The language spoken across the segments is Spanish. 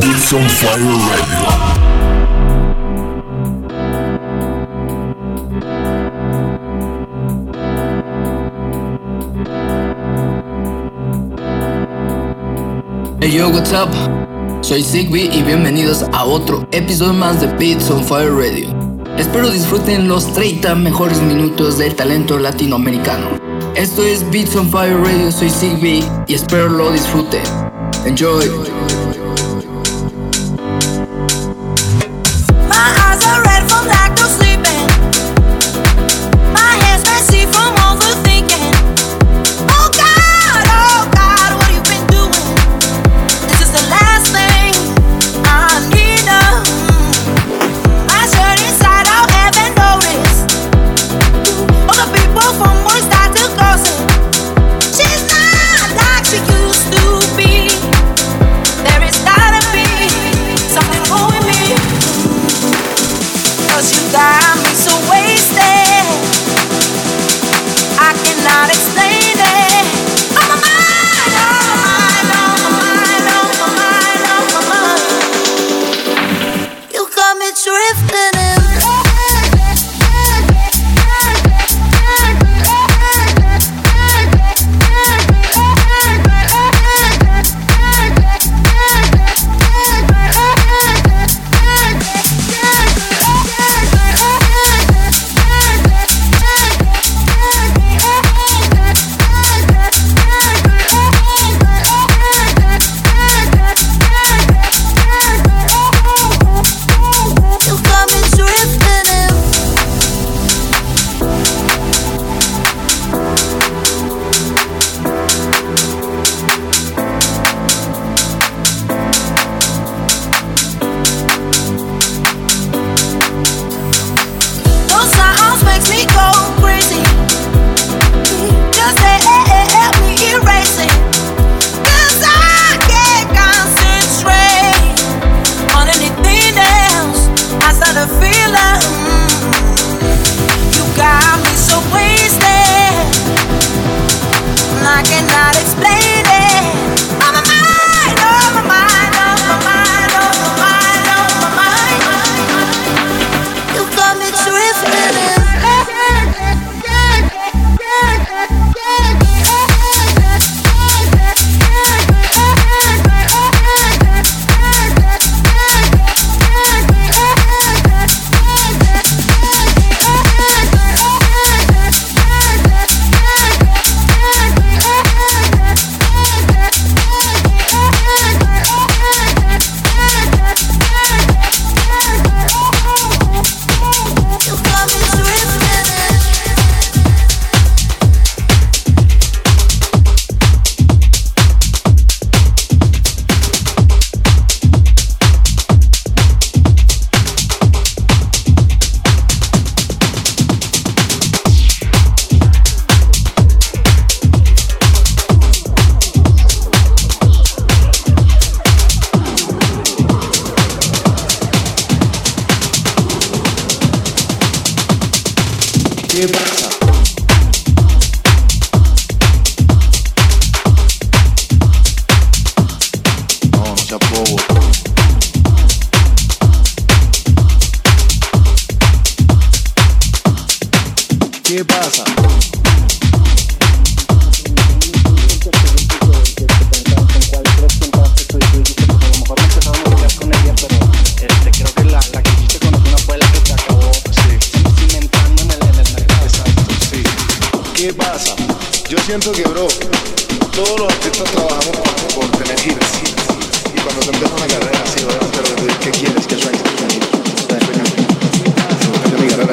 Beats on Fire Radio. Hey yo, what's up? Soy Zigby y bienvenidos a otro episodio más de Beats on Fire Radio. Espero disfruten los 30 mejores minutos del talento latinoamericano. Esto es Beats on Fire Radio, soy Zigby y espero lo disfruten. Enjoy. siento que, bro, todos los artistas trabajamos por, por tener hits. Y cuando te empieza una carrera así, ¿verdad? Pero tú dices, ¿qué quieres? ¿Qué sueñas? ¿Qué sueñas? mi carrera,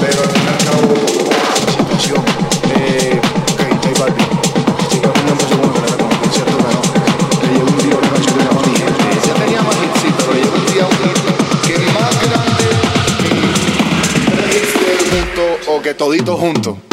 Pero al fin y al cabo, situación, eh, ok, J Balvin. Llega un nombre segundo, carrera con un concierto ganó. Le llegó un día una canción que llamaba mi gente. Ya tenía más hits, sí, pero le llegó un día un hit que más grande, tres hits del mundo o que todito junto.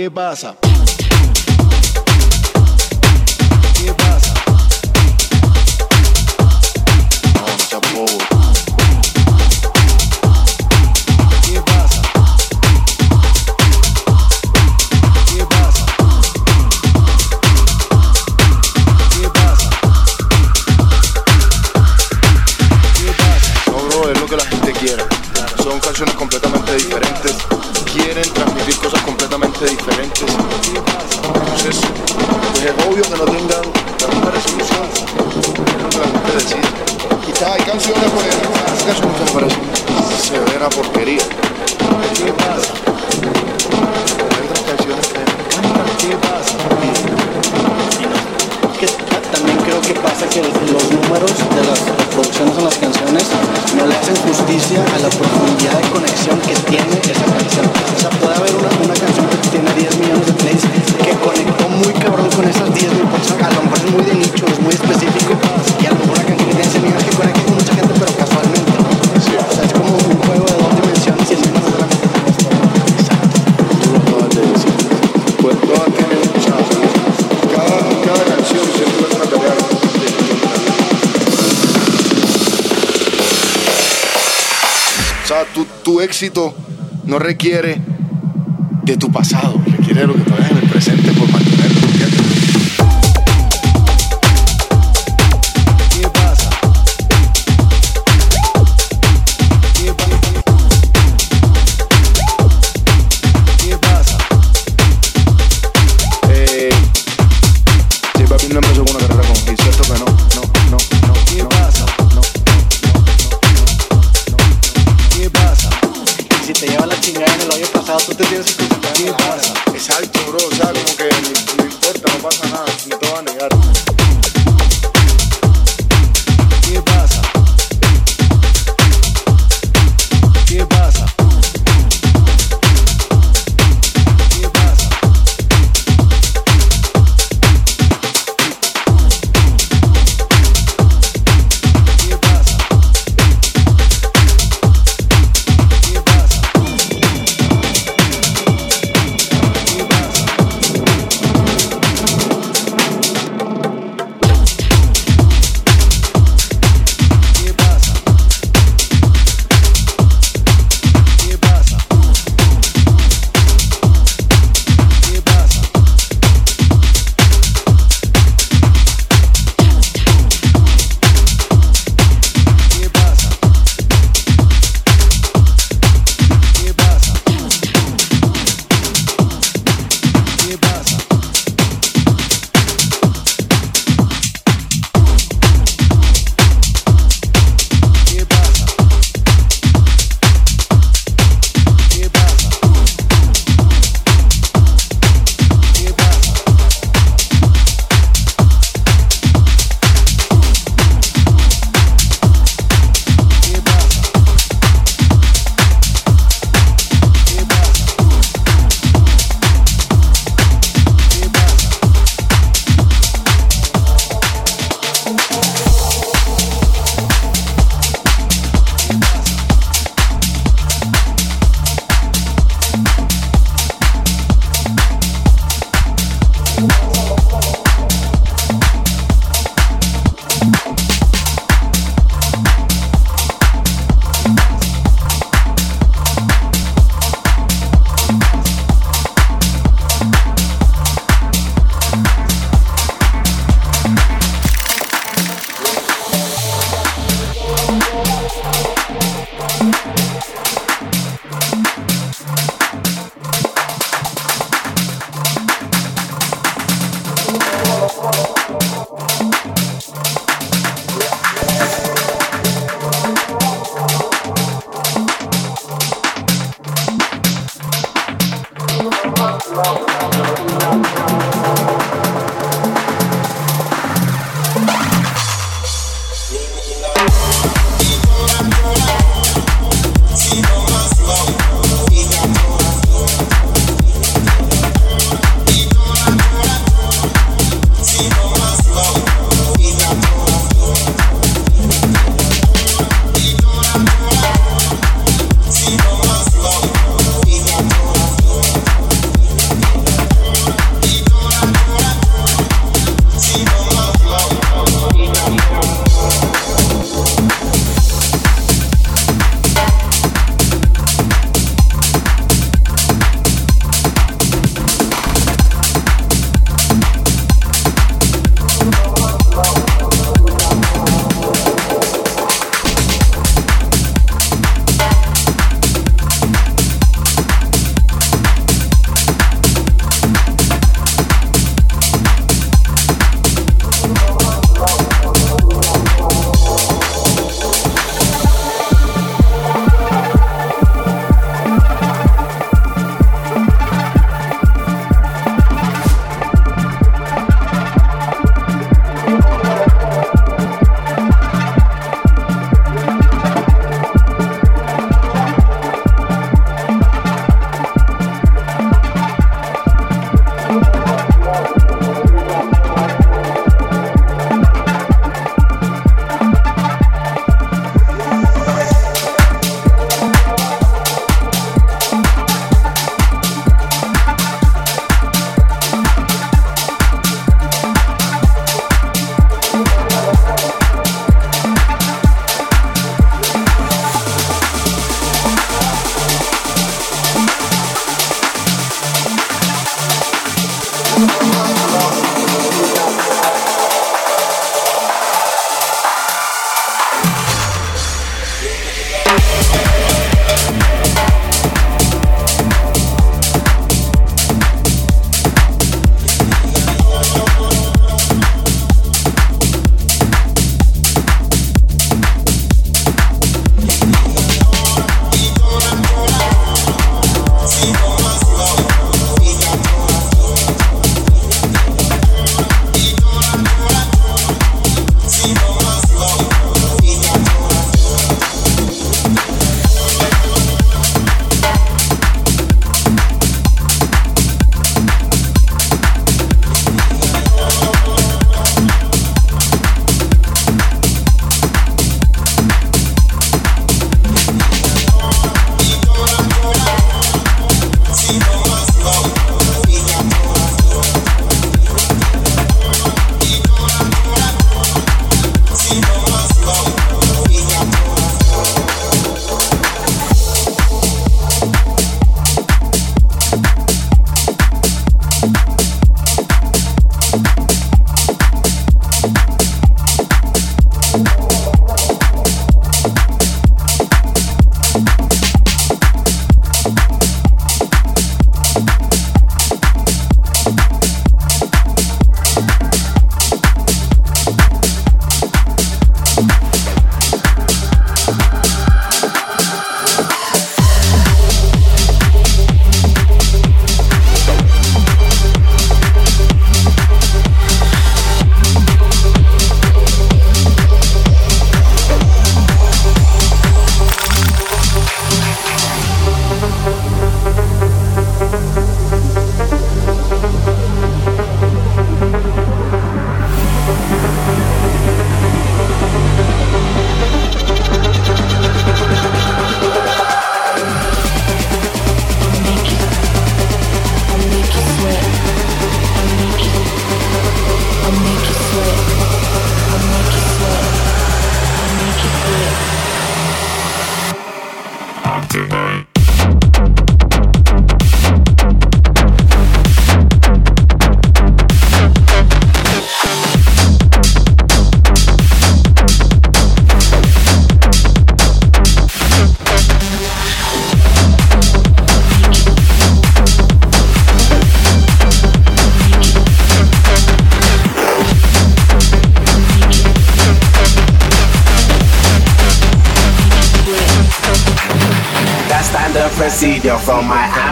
¿Qué pasa? Que no tengan la misma resolución. Es lo que la gente decide. Hay canciones, por ejemplo, hay canciones me parecen severa porquería. ¿Qué pasa? Hay otras canciones que me encantan. ¿Qué pasa? también creo que pasa que los números de las reproducciones en las canciones no le hacen justicia a la profundidad de conexión que tiene esa canción. O sea, puede haber una, una canción que tiene 10 millones de plays que conectó muy cabrón con esas 10 mil personas. A lo mejor es muy de nicho, es muy específico y a lo mejor canción que tiene 100 millones que conecta con mucha gente, pero casualmente. O sea, es como un juego de dos dimensiones y es menos solamente como esto. Tú lo acabas de decir. Pues todas tienen, o sea, cada, cada canción siempre es tarea O sea, tu, tu éxito no requiere de tu pasado, requiere de lo que tú hagas en el presente por mantenerlo.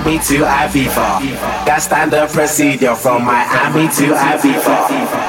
Miami to Ibiza. That standard procedure from Miami to Ibiza.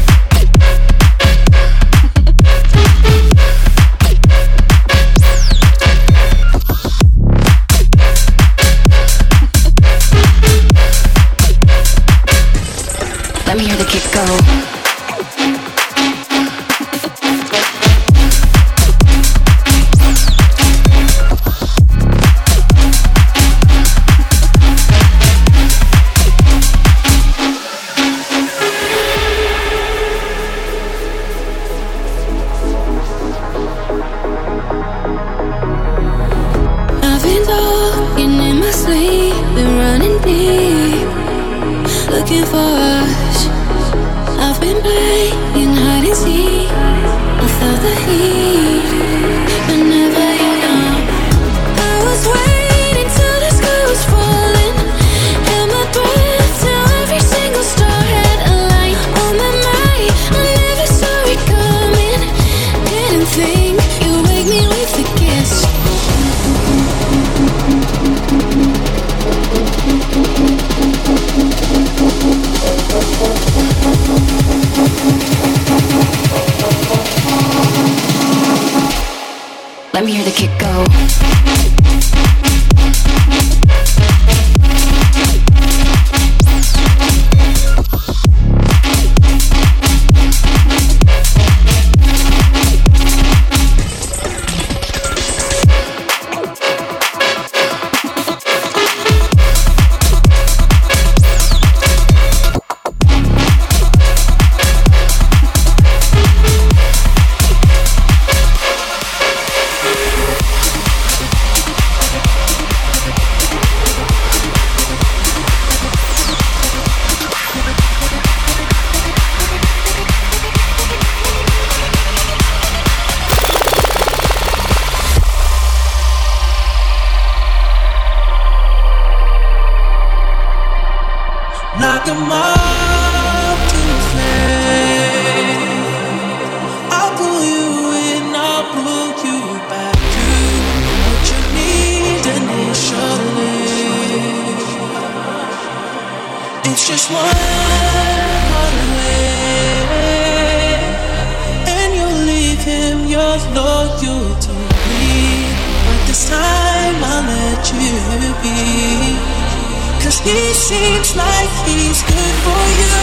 He seems like he's good for you.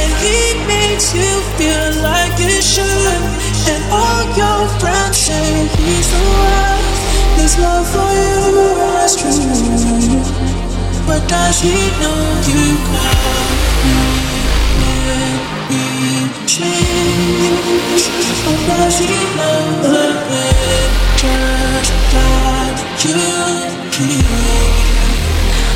And he makes you feel like you should. And all your friends say he's the one. His love for you is true. But does he know you can be changed? Or does he know the pictures that you keep?